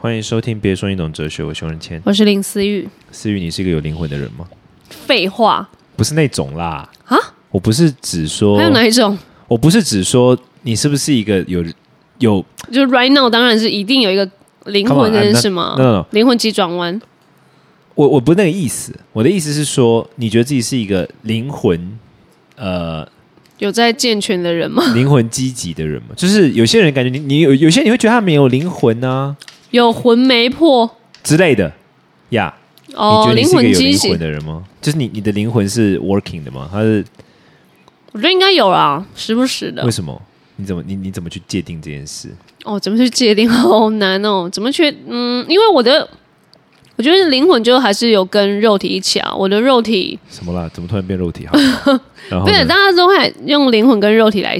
欢迎收听《别说你懂哲学》，我熊仁谦。我是林思玉。思玉，你是一个有灵魂的人吗？废话不是那种啦，啊？我不是只说还，有哪一种？我不是只说你是不是一个有有就 right now 当然是一定有一个灵魂事嘛 no, no, no 灵魂急转弯。我我不是那个意思，我的意思是说，你觉得自己是一个灵魂呃有在健全的人吗？灵魂积极的人吗？就是有些人感觉你你有有些人你会觉得他没有灵魂啊有魂没魄之类的呀。哦，灵魂畸形有灵魂，的人吗？就是你你的灵魂是 working 的吗？他是我觉得应该有啦，时不时的为。什么？你怎么你你怎么去界定这件事？哦，怎么去界定？好难哦，怎么去？嗯，因为我的，我觉得灵魂就还是有跟肉体一起啊。我的肉体什么啦？怎么突然变肉体？好，然后不是，大家都会用灵魂跟肉体来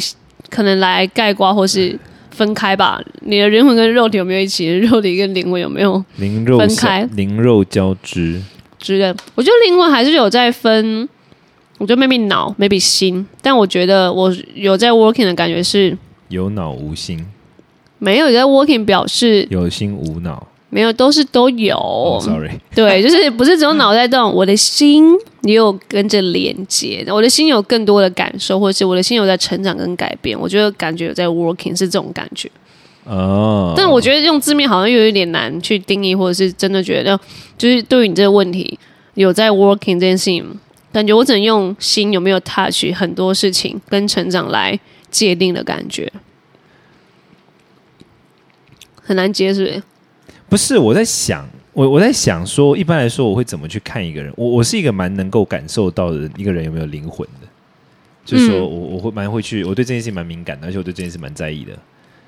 可能来概括或是分开吧。你的灵魂跟肉体有没有一起？肉体跟灵魂有没有灵肉分开灵肉交织，之类？我觉得灵魂还是有在分，我觉得 maybe 脑，maybe 心，但我觉得我有在 working 的感觉是有脑无心，没有在 working 表示有心无脑。没有，都是都有。哦、s o r r y 对，就是不是只有脑袋动，我的心也有跟着连接，我的心有更多的感受，或者是我的心有在成长跟改变。我觉得感觉有在 working 是这种感觉，哦，但我觉得用字面好像又有一点难去定义，或者是真的觉得就是对于你这个问题有在 working 这件事情，感觉我只能用心有没有 touch 很多事情跟成长来界定的感觉，很难接，是不是？不是我在想，我我在想说，一般来说我会怎么去看一个人？我我是一个蛮能够感受到的一个人有没有灵魂的，就是说嗯我我会蛮会去，我对这件事情蛮敏感的，而且我对这件事蛮在意的。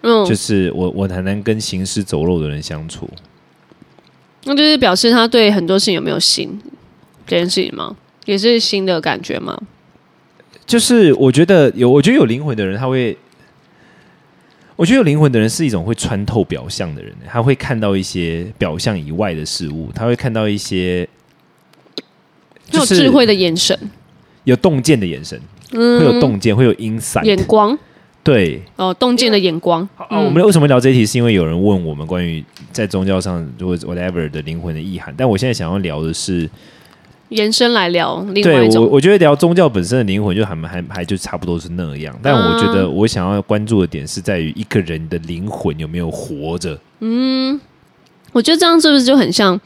嗯，就是我我很难跟行尸走肉的人相处。那就是表示他对很多事情有没有心这件事情吗？也是新的感觉吗？就是我觉得有，我觉得有灵魂的人，他会，我觉得有灵魂的人是一种会穿透表象的人，他会看到一些表象以外的事物，他会看到一些有智慧的眼神、有洞见的眼神，嗯会有洞见，会有 insight，眼光对。哦，洞见的眼光。啊，我们为什么聊这一题？是因为有人问我们关于在宗教上或者 whatever 的灵魂的意涵，但我现在想要聊的是，延伸来聊另外对我，一种，我觉得聊宗教本身的灵魂就还还还就差不多是那样，但我觉得我想要关注的点是在于一个人的灵魂有没有活着。嗯我觉得这样是不是就很像？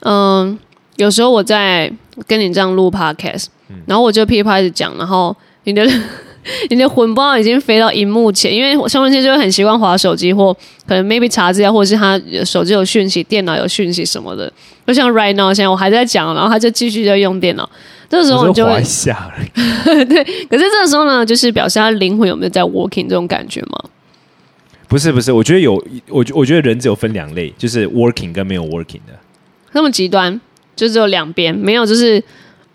嗯、有时候我在跟你这样录 podcast，、然后我就噼里啪啦一直讲，然后你的 你的魂不知道已经飞到荧幕前，因为上文谦就会很习惯划手机，或可能 maybe 查资料，或者是他手机有讯息、电脑有讯息什么的。就像 right now，现在我还在讲，然后他就继续在用电脑。这时候我你就会滑一下而已，可是这个时候呢，就是表示他灵魂有没有在 working 这种感觉吗？不是不是，我觉得有，我我觉得人只有分两类，就是 working 跟没有 working 的。那么极端，就只有两边，没有就是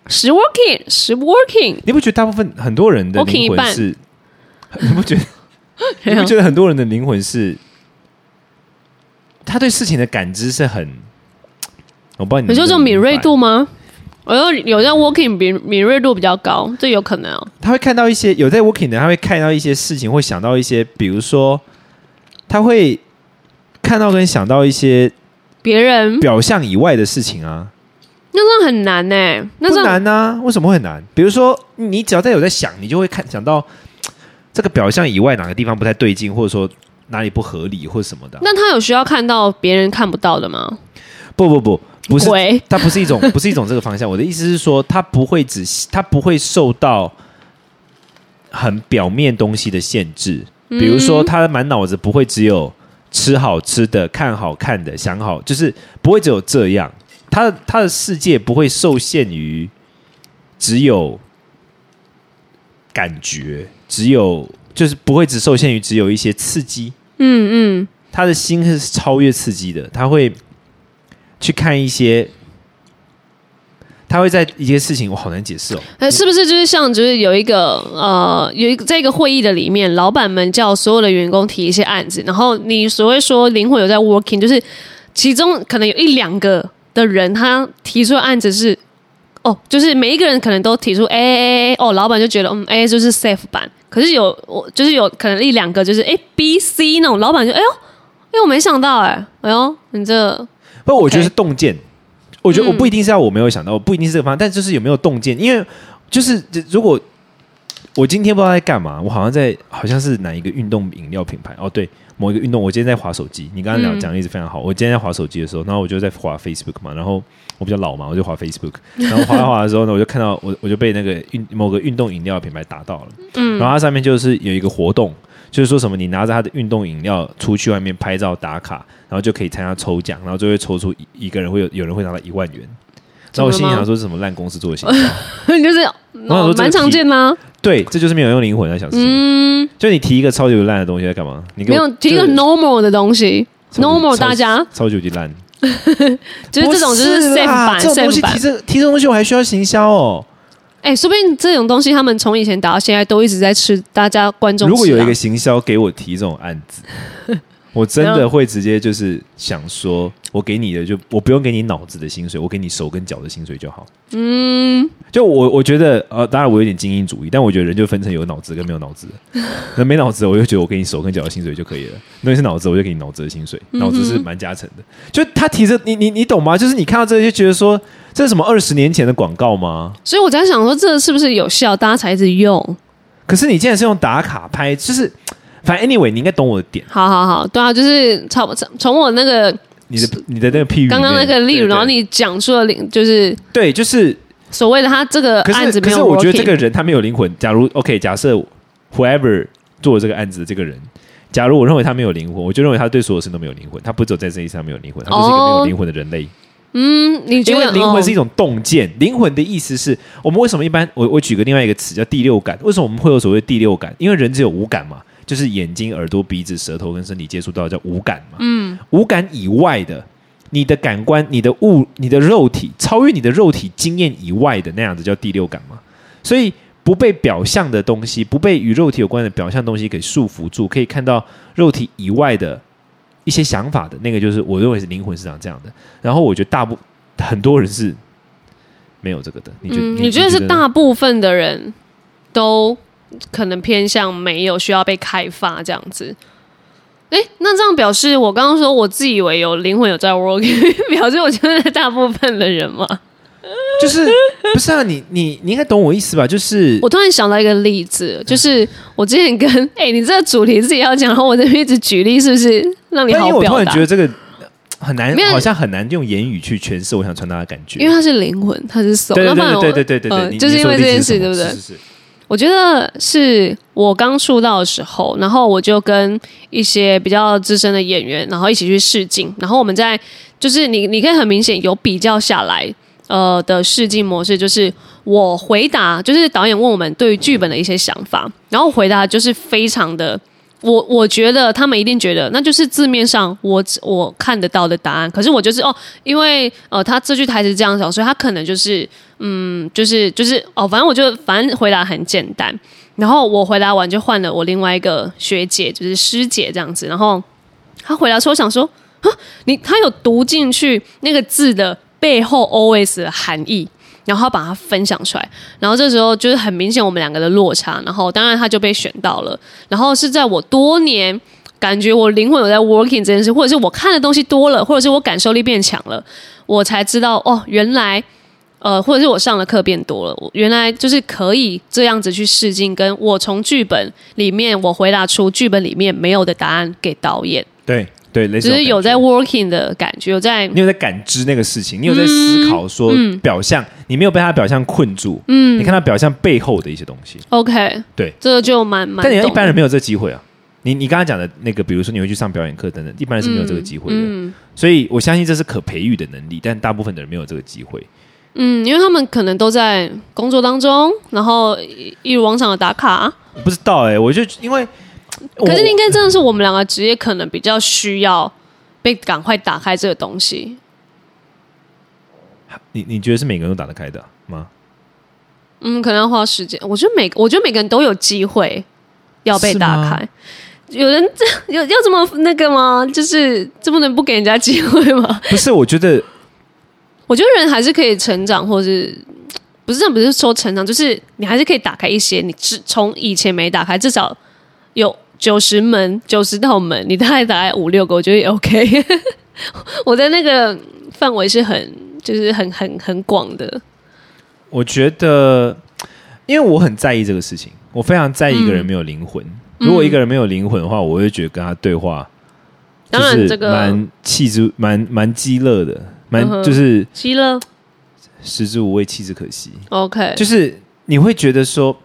时 working 十 working，你不觉得大部分很多人的灵魂是？你不觉得？你不觉得很多人的灵魂是？他对事情的感知是很，我不知道你你说这种敏锐度吗？吗？我有有在 working 敏敏锐度比较高，这有可能哦。他会看到一些有在 working 的，他会看到一些事情，会想到一些，比如说，他会看到跟想到一些别人表象以外的事情啊，那这样很难呢，那不这样难啊？为什么会很难？比如说，你只要在有在想，你就会看想到这个表象以外哪个地方不太对劲，或者说哪里不合理或者什么的。那他有需要看到别人看不到的吗？不不不，不是，鬼它不是一种，不是一种这个方向。我的意思是说，他不会只，他不会受到很表面东西的限制。比如说，他满脑子不会只有吃好吃的、看好看的、想好，就是不会只有这样。他的他的世界不会受限于只有感觉，只有就是不会只受限于只有一些刺激。嗯嗯，他的心是超越刺激的，他会去看一些，他会在一些事情，我好难解释哦。呃，是不是就是像就是有一个呃，有一个在一个会议的里面，老板们叫所有的员工提一些案子，然后你所谓说灵魂有在 working，就是其中可能有一两个的人他提出的案子是。哦，就是每一个人可能都提出 A A A，哦，老板就觉得嗯 A 就是 safe 版，可是有我就是有可能一两个就是哎 B C 那种，老板就哎呦哎哎，我没想到哎，哎呦，你这不，我觉得是洞见。我觉得我不一定是要我没有想到，我不一定是这个方向，但就是有没有洞见？因为就是如果我今天不知道在干嘛，我好像在好像是哪一个运动饮料品牌哦，对，某一个运动，我今天在划手机。你刚刚讲讲的一直非常好。我今天在划手机的时候，然后我就在划 Facebook 嘛，然后我比较老嘛，我就划 Facebook，然后划划的时候呢，我就看到我我就被那个运某个运动饮料品牌打到了，嗯，然后它上面就是有一个活动。就是说什么，你拿着它的运动饮料出去外面拍照打卡，然后就可以参加抽奖，然后就会抽出一一个人会有有人会拿到一万元。那我心里想说，是什么烂公司做的行销？就是蛮常见吗？对，这就是没有用灵魂在想事情。嗯，就你提一个超级烂的东西在干嘛？你没有提一个 normal 的东西，normal 大家超级烂，就是这种就是 same 版 same 版。提这提这东西，我还需要行销哦。哎，说不定这种东西，他们从以前打到现在都一直在吃。大家观众，如果有一个行销给我提这种案子。我真的会直接就是想说，我给你的就我不用给你脑子的薪水，我给你手跟脚的薪水就好。嗯，就我我觉得呃，当然我有点精英主义，但我觉得人就分成有脑子跟没有脑子。那没脑子，我就觉得我给你手跟脚的薪水就可以了。那你是脑子，我就给你脑子的薪水，脑子是蛮加成的。就他提着你你你懂吗？就是你看到这个就觉得说，这是什么二十年前的广告吗？所以我在想说，这是不是有效，大家才一直用？可是你既然是用打卡拍，就是。反正 anyway，你应该懂我的点。好好好，对啊，就是从从我那个你的你的那个譬喻，刚刚那个例如，然后你讲出了灵，就是对，就是所谓的他这个案子没有。可是我觉得这个人他没有灵魂。假如 OK，假设 whoever 做这个案子的这个人，假如我认为他没有灵魂，我就认为他对所有事都没有灵魂。他不走在这一上没有灵魂，他就是一个没有灵魂的人类。嗯，你觉得灵魂是一种洞见？灵魂的意思是我们为什么一般？我我举个另外一个词叫第六感。为什么我们会有所谓第六感？因为人只有五感嘛。就是眼睛、耳朵、鼻子、舌头跟身体接触到叫五感嘛。嗯，五感以外的，你的感官、你的物、你的肉体，超越你的肉体经验以外的那样子叫第六感嘛。所以不被表象的东西，不被与肉体有关的表象东西给束缚住，可以看到肉体以外的一些想法的那个，就是我认为是灵魂是长这样的。然后我觉得大部很多人是没有这个的。你觉得？你觉得是大部分的人都？可能偏向没有需要被开发这样子，哎，那这样表示我刚刚说我自以为有灵魂有在 working，表示我觉得大部分的人嘛，就是不是啊？你你你应该懂我意思吧？就是我突然想到一个例子，就是我之前跟 哎，你这个主题自己要讲，然后我这边一直举例，是不是让你好表达？我突然觉得这个很难，好像很难用言语去诠释我想传达的感觉，因为它是灵魂，它是手，对对对对对对对，就是因为这件事，对不对？我觉得是我刚出道的时候，然后我就跟一些比较资深的演员，然后一起去试镜，然后我们在就是你你可以很明显有比较下来，呃的试镜模式，就是我回答，就是导演问我们对于剧本的一些想法，然后回答就是非常的。我我觉得他们一定觉得那就是字面上我我看得到的答案，可是我就是哦，因为呃他这句台词这样讲，所以他可能就是嗯就是就是哦，反正我就反正回答很简单，然后我回答完就换了我另外一个学姐，就是师姐这样子，然后他回答说我想说啊，你他有读进去那个字的背后 always 的含义。然后把它分享出来，然后这时候就是很明显我们两个的落差，然后当然他就被选到了。然后是在我多年感觉我灵魂有在 working 这件事，或者是我看的东西多了，或者是我感受力变强了，我才知道哦，原来呃，或者是我上的课变多了，原来就是可以这样子去试镜，跟我从剧本里面我回答出剧本里面没有的答案给导演。对。对，只是有在 working 的感觉，有在你有在感知那个事情，你有在思考说表象，你没有被他表象困住，嗯，你看他表象背后的一些东西。OK，对，这个就蛮蛮。但你一般人没有这个机会啊。你你刚刚讲的那个，比如说你会去上表演课等等，一般人是没有这个机会的。所以我相信这是可培育的能力，但大部分的人没有这个机会。嗯，因为他们可能都在工作当中，然后一如往常的打卡。不知道哎，我就因为。可是应该真的是我们两个职业可能比较需要被赶快打开这个东西。你你觉得是每个人都打得开的吗？嗯，可能要花时间。我觉得每我觉得每个人都有机会要被打开。有人这 有要这么那个吗？就是这不能不给人家机会吗？不是，我觉得，我觉得人还是可以成长，或是不是这样？不是说成长，就是你还是可以打开一些，你从以前没打开，至少有。九十门、九十道门，你大概打概五六个，我觉得也 OK。我的那个范围是很，就是很很很广的。我觉得，因为我很在意这个事情，我非常在意一个人没有灵魂。如果一个人没有灵魂的话，我会觉得跟他对话，当然这个蛮气之蛮蛮激乐的，蛮就是激乐，食之无味，弃之可惜。OK，就是你会觉得说，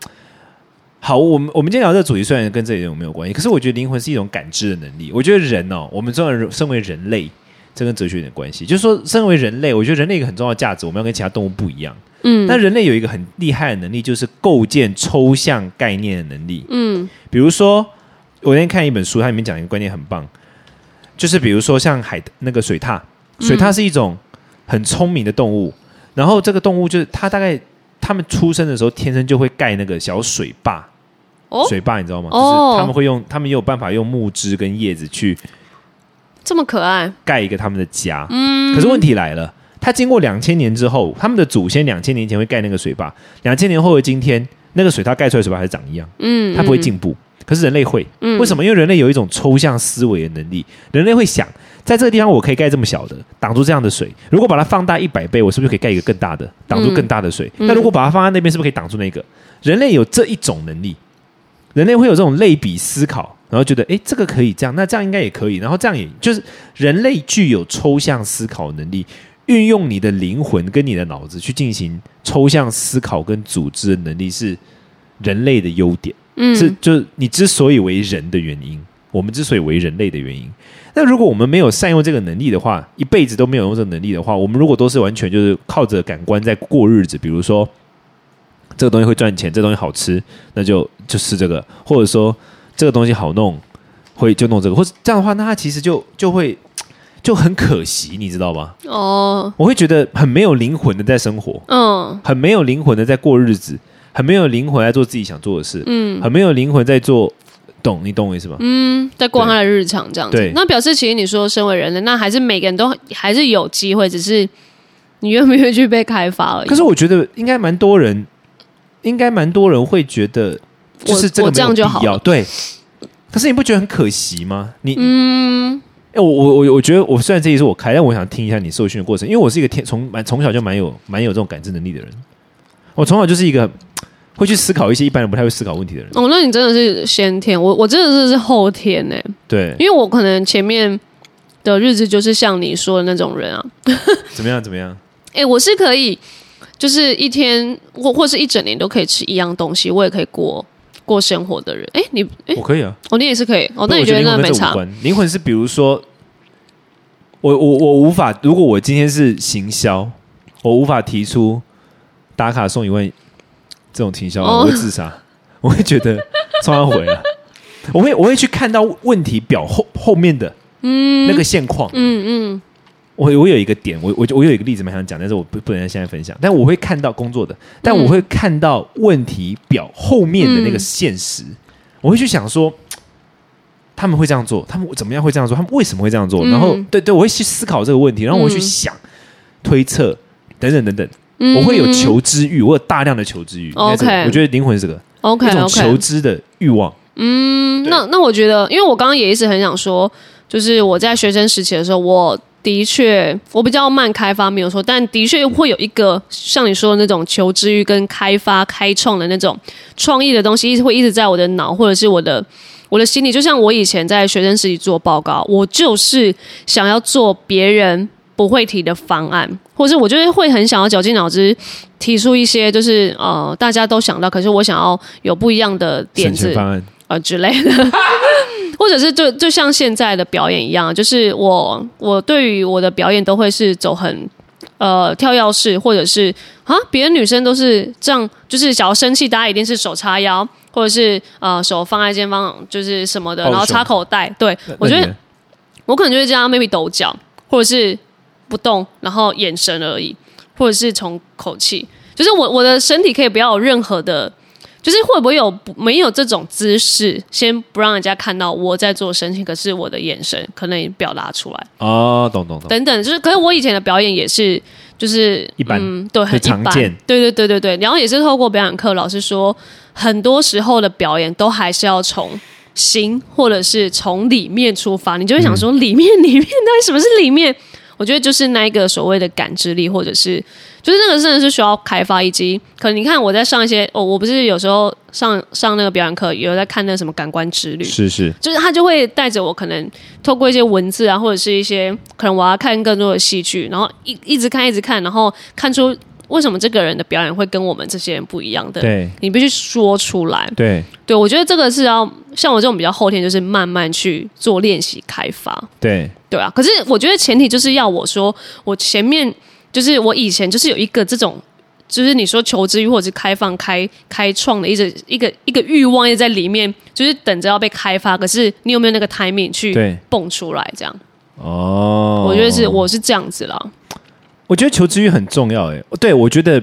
好，我们我们今天聊这个主题虽然跟这里有没有关系，可是我觉得灵魂是一种感知的能力。我觉得人哦，我们作为身为人类，这跟哲学有点关系。就是说，身为人类，我觉得人类一个很重要的价值，我们要跟其他动物不一样。嗯，那人类有一个很厉害的能力，就是构建抽象概念的能力。嗯，比如说，我那天看一本书，它里面讲一个观念很棒，就是比如说像海那个水獭，水獭是一种很聪明的动物，然后这个动物就是它大概它们出生的时候天生就会盖那个小水坝，哦，水坝你知道吗？就是他们会用，他们也有办法用木枝跟叶子去这么可爱盖一个他们的家。嗯，可是问题来了。它经过两千年之后，他们的祖先两千年前会盖那个水坝，两千年后的今天，那个水它盖出来水坝还是长一样，嗯，它不会进步。可是人类会，为什么？因为人类有一种抽象思维的能力，人类会想，在这个地方我可以盖这么小的，挡住这样的水。如果把它放大一百倍，我是不是可以盖一个更大的，挡住更大的水？那如果把它放在那边，是不是可以挡住那个？人类有这一种能力，人类会有这种类比思考，然后觉得，哎，这个可以这样，那这样应该也可以，然后这样也就是人类具有抽象思考能力。运用你的灵魂跟你的脑子去进行抽象思考跟组织的能力是人类的优点，嗯，是就是你之所以为人的原因，我们之所以为人类的原因。那如果我们没有善用这个能力的话，一辈子都没有用这个能力的话，我们如果都是完全就是靠着感官在过日子，比如说这个东西会赚钱，这东西好吃，那就就吃这个，或者说这个东西好弄，会就弄这个，或者这样的话，那他其实就就会。就很可惜，你知道吗？哦，我会觉得很没有灵魂的在生活，嗯，很没有灵魂的在过日子，很没有灵魂在做自己想做的事，嗯，很没有灵魂在做，懂你懂我意思吗？嗯，在过他的日常这样子，那表示其实你说身为人类，那还是每个人都还是有机会，只是你愿不愿意去被开发而已。可是我觉得应该蛮多人，应该蛮多人会觉得，就是这个这样就好，对。可是你不觉得很可惜吗？你嗯。哎，我我我我觉得，我虽然这一次我开，但我想听一下你受训的过程，因为我是一个天从蛮从小就蛮有蛮有这种感知能力的人。我从小就是一个会去思考一些一般人不太会思考问题的人。哦，那你真的是先天，我我真的是是后天呢。对，因为我可能前面的日子就是像你说的那种人啊。怎么样？怎么样？哎，我是可以，就是一天或或是一整年都可以吃一样东西，我也可以过。过生活的人，哎，你哎，我可以啊，哦，你也是可以，哦，那你觉得那没差？灵魂是比如说，我我我无法，如果我今天是行销，我无法提出打卡送一万这种行销，我会自杀，我会觉得冲他回了，我会我会去看到问题表后后面的嗯。那个现况，嗯嗯。我我有一个点，我我我有一个例子蛮想讲，但是我不不能现在分享。但我会看到工作的，但我会看到问题表后面的那个现实。我会去想说，他们会这样做，他们怎么样会这样做，他们为什么会这样做？然后，对对，我会去思考这个问题，然后我会去想、推测等等等等。我会有求知欲，我有大量的求知欲。OK，我觉得灵魂是这个 OK，一种求知的欲望。嗯，那那我觉得，因为我刚刚也一直很想说，就是我在学生时期的时候，我。的确，我比较慢开发没有错，但的确会有一个像你说的那种求知欲跟开发、开创的那种创意的东西，一直会一直在我的脑或者是我的我的心里。就像我以前在学生时期做报告，我就是想要做别人不会提的方案，或者是我就是会很想要绞尽脑汁提出一些就是呃大家都想到，可是我想要有不一样的点子方案呃之类的。或者是就就像现在的表演一样，就是我我对于我的表演都会是走很呃跳跃式，或者是啊，别的女生都是这样，就是想要生气，大家一定是手叉腰，或者是呃手放在肩膀，就是什么的，然后插口袋。对我觉得我可能就是这样，maybe 抖脚，或者是不动，然后眼神而已，或者是从口气，就是我我的身体可以不要有任何的。就是会不会有没有这种姿势，先不让人家看到我在做神情，可是我的眼神可能也表达出来。哦，懂懂懂，等等，就是可是我以前的表演也是，就是一般，对，很常见，对对对对对，然后也是透过表演课，老师说，很多时候的表演都还是要从心，或者是从里面出发，你就会想说，里面里面到底什么是里面？我觉得就是那一个所谓的感知力，或者是就是那个真的是需要开发，以及可能你看我在上一些哦，我不是有时候上上那个表演课，有在看那什么感官之旅，是是，就是他就会带着我，可能透过一些文字啊，或者是一些可能我要看更多的戏剧，然后一一直看一直看，然后看出为什么这个人的表演会跟我们这些人不一样的，对。你必须说出来。对。对我觉得这个是要像我这种比较后天，就是慢慢去做练习开发。对。对啊，可是我觉得前提就是要我说，我前面就是我以前就是有一个这种，就是你说求知欲或者是开放、开开创的一直一个一个欲望也在里面，就是等着要被开发。可是你有没有那个 timing 去蹦出来？这样，哦，我觉得是我是这样子啦。我觉得求知欲很重要，哎，对我觉得，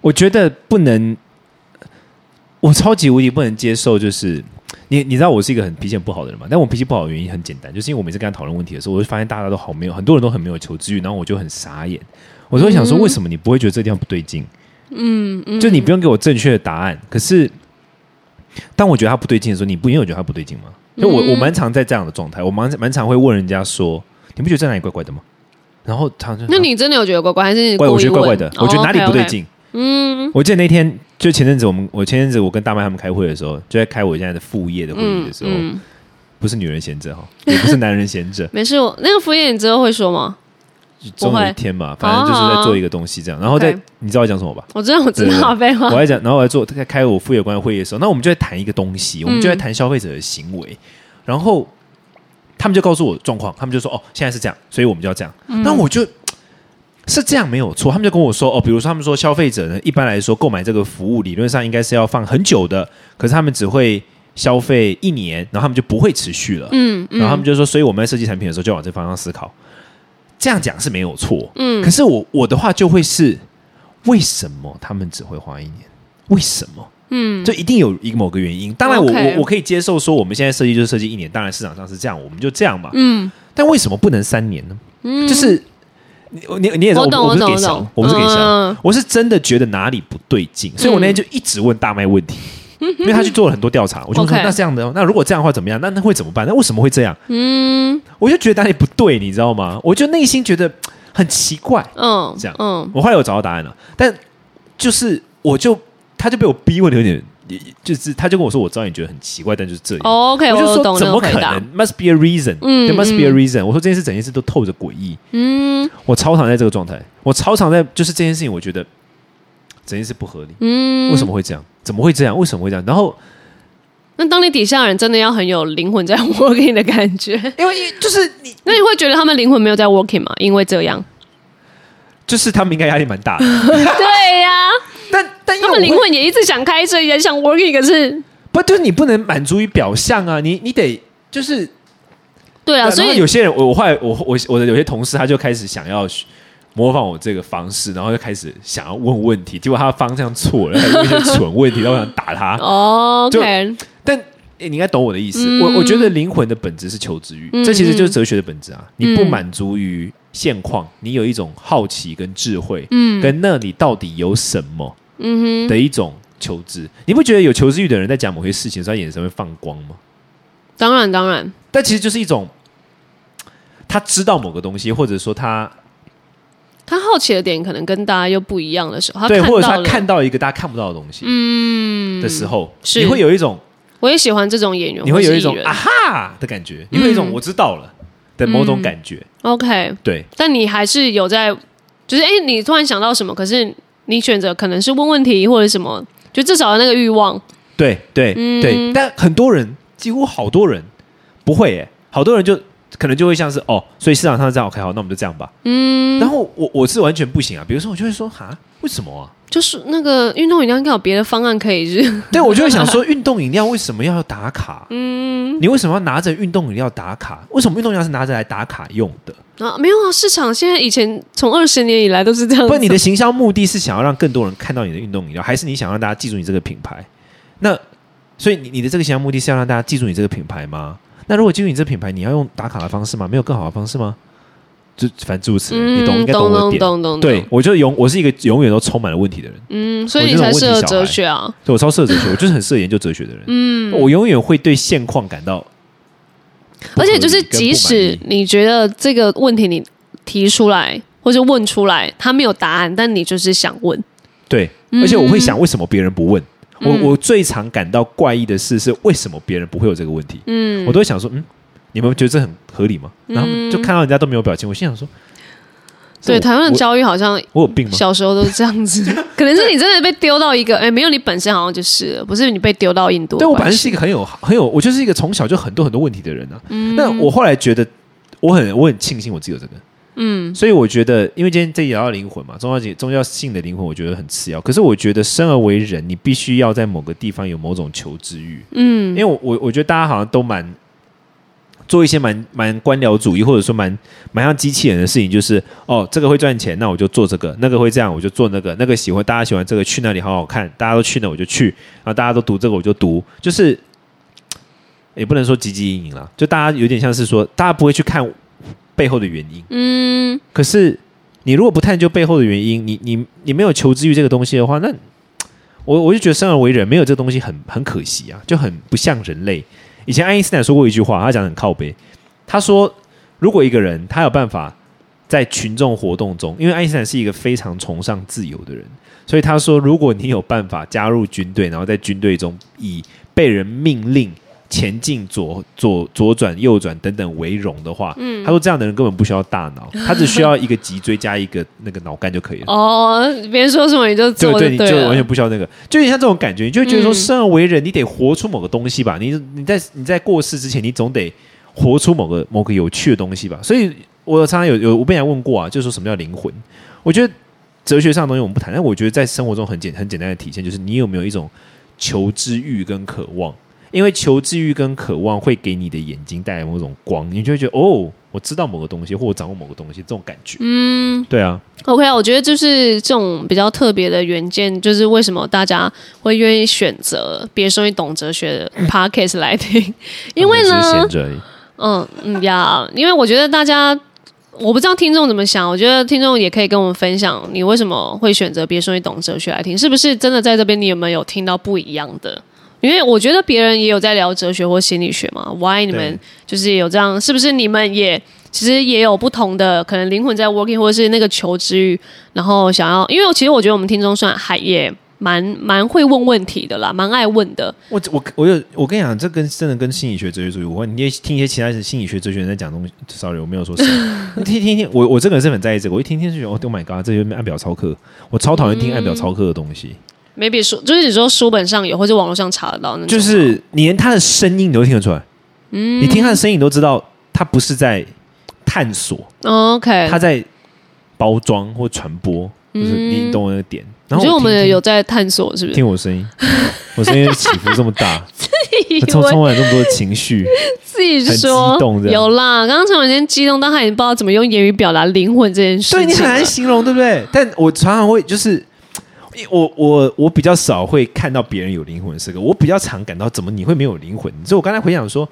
我觉得不能，我超级无敌不能接受，就是你你知道我是一个很脾气很不好的人嘛，但我脾气不好的原因很简单，就是因为我每次跟他讨论问题的时候，我就发现大家都好没有，很多人都很没有求知欲，然后我就很傻眼，我就会想说，为什么你不会觉得这地方不对劲？嗯嗯，就你不用给我正确的答案，可是当我觉得他不对劲的时候，你不一定有觉得他不对劲吗？就我我蛮常在这样的状态，我蛮蛮常会问人家说，你不觉得这哪里怪怪的吗？然后他就那你真的有觉得怪怪，还是怪，我觉得怪怪的，我觉得哪里不对。劲。嗯，我记得那天就前阵子我们我前阵子我跟大麦他们开会的时候，就在开我现在的副业的会议的时候，嗯嗯不是女人闲着哈，也不是男人闲着，没事，我那个副业你之后会说吗？总有一天嘛，反正就是在做一个东西这样。然后在你知道我讲什么吧？我知道，我知道，废话我。在讲，然后我在做在开我副业关的会议的时候，那我们就在谈一个东西，我们就在谈消费者的行为，然后他们就告诉我状况，他们就说哦，现在是这样，所以我们就要这样。那我就。是这样没有错，他们就跟我说哦，比如说他们说消费者呢，一般来说购买这个服务理论上应该是要放很久的，可是他们只会消费一年，然后他们就不会持续了。嗯嗯然后他们就说，所以我们在设计产品的时候就往这方向思考。这样讲是没有错，嗯可是我我的话就会是，为什么他们只会花一年？为什么？嗯，就一定有一个某个原因。当然我，我我可以接受说，我们现在设计就是设计一年，当然市场上是这样，我们就这样嘛。嗯但为什么不能三年呢？嗯，就是你你你也知道，我不是给小，我不是给小，嗯我是真的觉得哪里不对劲，所以我那天就一直问大麦问题。因为他去做了很多调查，我就说那这样的哦，那如果这样的话怎么样？那那会怎么办？那为什么会这样？嗯我就觉得哪里不对，你知道吗？我就内心觉得很奇怪。嗯这样嗯我后来有找到答案了，但就是我就他就被我逼问的有点，就是他就跟我说，我知道你觉得很奇怪，但就是这样。哦，OK，我就说怎么可能。？Must be a reason，嗯 there must be a 嗯 reason。我说这件事整件事都透着诡异，嗯我超常在这个状态，我超常在就是这件事情，我觉得整件事不合理，嗯，为什么会这样？怎么会这样？为什么会这样？然后那当你底下的人真的要很有灵魂在 working 的感觉，因为就是你，那你会觉得他们灵魂没有在 working 吗？因为这样，就是他们应该压力蛮大的，对呀、但但他们灵魂也一直想开车，也想 working，可是不就是你不能满足于表象啊，你你得就是对啊，所以有些人，我我后来我我我的有些同事，他就开始想要模仿我这个方式，然后就开始想要问问题，结果他的方向错了，他问一些蠢问题，然后我想打他。哦就但诶你应该懂我的意思，嗯我我觉得灵魂的本质是求知欲，嗯这其实就是哲学的本质啊。你不嗯满足于现况，你有一种好奇跟智慧，嗯跟那里到底有什么嗯哼，的一种求知。你不觉得有求知欲的人在讲某些事情的时候，他眼神会放光吗？当然当然，但其实就是一种他知道某个东西，或者说他他好奇的点可能跟大家又不一样的时候，他对，或者他看到一个大家看不到的东西嗯。的时候，是。你会有一种我也喜欢这种演员，你会有一种啊哈的感觉，你会有一种嗯。我知道了的某种感觉。OK，对。但你还是有在，就是哎、你突然想到什么，可是你选择可能是问问题或者什么，就至少有那个欲望。对对嗯。对，但很多人几乎好多人不会耶，好多人就可能就会像是哦，所以市场上这样，OK，好，那我们就这样吧。嗯，然后我我是完全不行啊，比如说我就会说哈，为什么啊？就是那个运动饮料应该有别的方案可以是，对我就会想说，运动饮料为什么要打卡？嗯你为什么要拿着运动饮料打卡？为什么运动饮料是拿着来打卡用的？啊，没有啊，市场现在以前从二十年以来都是这样。不，你的行销目的是想要让更多人看到你的运动饮料，还是你想让大家记住你这个品牌？那所以你你的这个行销目的是要让大家记住你这个品牌吗？那如果记住你这品牌，你要用打卡的方式吗？没有更好的方式吗？就反正诸如此类，嗯，你懂应该懂我的懂点。懂懂，懂，对我就永我是一个永远都充满了问题的人，嗯，所以你才适合哲学啊，对我超适合哲学，我就是很适合研究哲学的人。嗯，我永远会对现况感到而且就是即使你觉得这个问题你提出来或者问出来，他没有答案，但你就是想问，对，嗯而且我会想为什么别人不问。我我最常感到怪异的事是为什么别人不会有这个问题？嗯我都会想说，嗯，你们觉得这很合理吗？然后就看到人家都没有表情，我心想说，对，台湾的教育好像我有病吗？小时候都是这样子，可能是你真的被丢到一个，哎，没有你本身好像就是了，不是你被丢到印度对我。本身是一个很有很有，我就是一个从小就很多很多问题的人啊。嗯那我后来觉得，我很我很庆幸我自己有这个，嗯。所以我觉得，因为今天这聊到灵魂嘛，宗教节宗教性的灵魂，我觉得很次要。可是我觉得生而为人，你必须要在某个地方有某种求知欲，嗯。因嗯为我我我觉得大家好像都蛮做一些蛮蛮官僚主义，或者说蛮蛮像机器人的事情，就是哦，这个会赚钱，那我就做这个；那个会这样，我就做那个；那个喜欢大家喜欢这个，去那里好好看，大家都去那我就去，然后大家都读这个我就读，就是也不能说汲汲营营了，就大家有点像是说，大家不会去看背后的原因。嗯可是你如果不探究背后的原因，你你你没有求知欲这个东西的话，那我我就觉得生而为人没有这个东西很很可惜啊，就很不像人类。以前爱因斯坦说过一句话，他讲得很靠背，他说如果一个人他有办法在群众活动中，因为爱因斯坦是一个非常崇尚自由的人，所以他说如果你有办法加入军队，然后在军队中以被人命令。前进、左左左转、右转等等为荣的话，嗯他说这样的人根本不需要大脑，他只需要一个脊椎加一个那个脑干就可以了。哦，别人说什么你就做对对，你就完全不需要那个，就有点像这种感觉，你就会觉得说，嗯生而为人，你得活出某个东西吧。你你在你在过世之前，你总得活出某个某个有趣的东西吧。所以我常常有有我被人家问过啊，就是说什么叫灵魂？我觉得哲学上的东西我们不谈，但我觉得在生活中很简很简单的体现，就是你有没有一种求知欲跟渴望。因为求知欲跟渴望会给你的眼睛带来某种光，你就会觉得哦，我知道某个东西，或我掌握某个东西，这种感觉。嗯对啊，，OK 啊，我觉得就是这种比较特别的原件，就是为什么大家会愿意选择别说你懂哲学的 podcast 来听，因为呢。嗯嗯呀，因为我觉得大家。我不知道听众怎么想，我觉得听众也可以跟我们分享，你为什么会选择别说你懂哲学来听？是不是真的在这边你有没有听到不一样的？因为我觉得别人也有在聊哲学或心理学嘛，why 你们就是有这样？是不是你们也其实也有不同的可能灵魂在 working，或者是那个求知欲，然后想要？因为其实我觉得我们听众算还也蛮蛮会问问题的啦，蛮爱问的。我我我有我跟你讲，这跟真的跟心理学、哲学主义有关。你也听一些其他的心理学、哲学人在讲东西，sorry，我没有说谁。你 听听听，我我这个人是很在意这个，我一听听就觉得，Oh my god，这有点按表操课。我超讨厌听按表操课的东西，maybe 书就是你说书本上有，或者网络上查得到那种，就是你连他的声音你都听得出来，嗯，你听他的声音你都知道他不是在探索，哦 OK。他在包装或传播，就是你懂我那个点。然后我觉得我们有在探索，是不是？听我声音，我声音起伏这么大，以充为充满这么多情绪。自己很说激动有啦，刚刚陈伟先激动，到他已经不知道怎么用言语表达灵魂这件事情。对你很难形容，对不对？但我常常会就是，我我我比较少会看到别人有灵魂这个，我比较常感到怎么你会没有灵魂？所以我刚才回想说，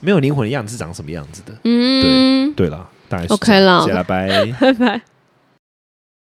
没有灵魂的样子是长什么样子的？嗯，对对了，大概是 OK 了谢谢啦，拜。拜拜。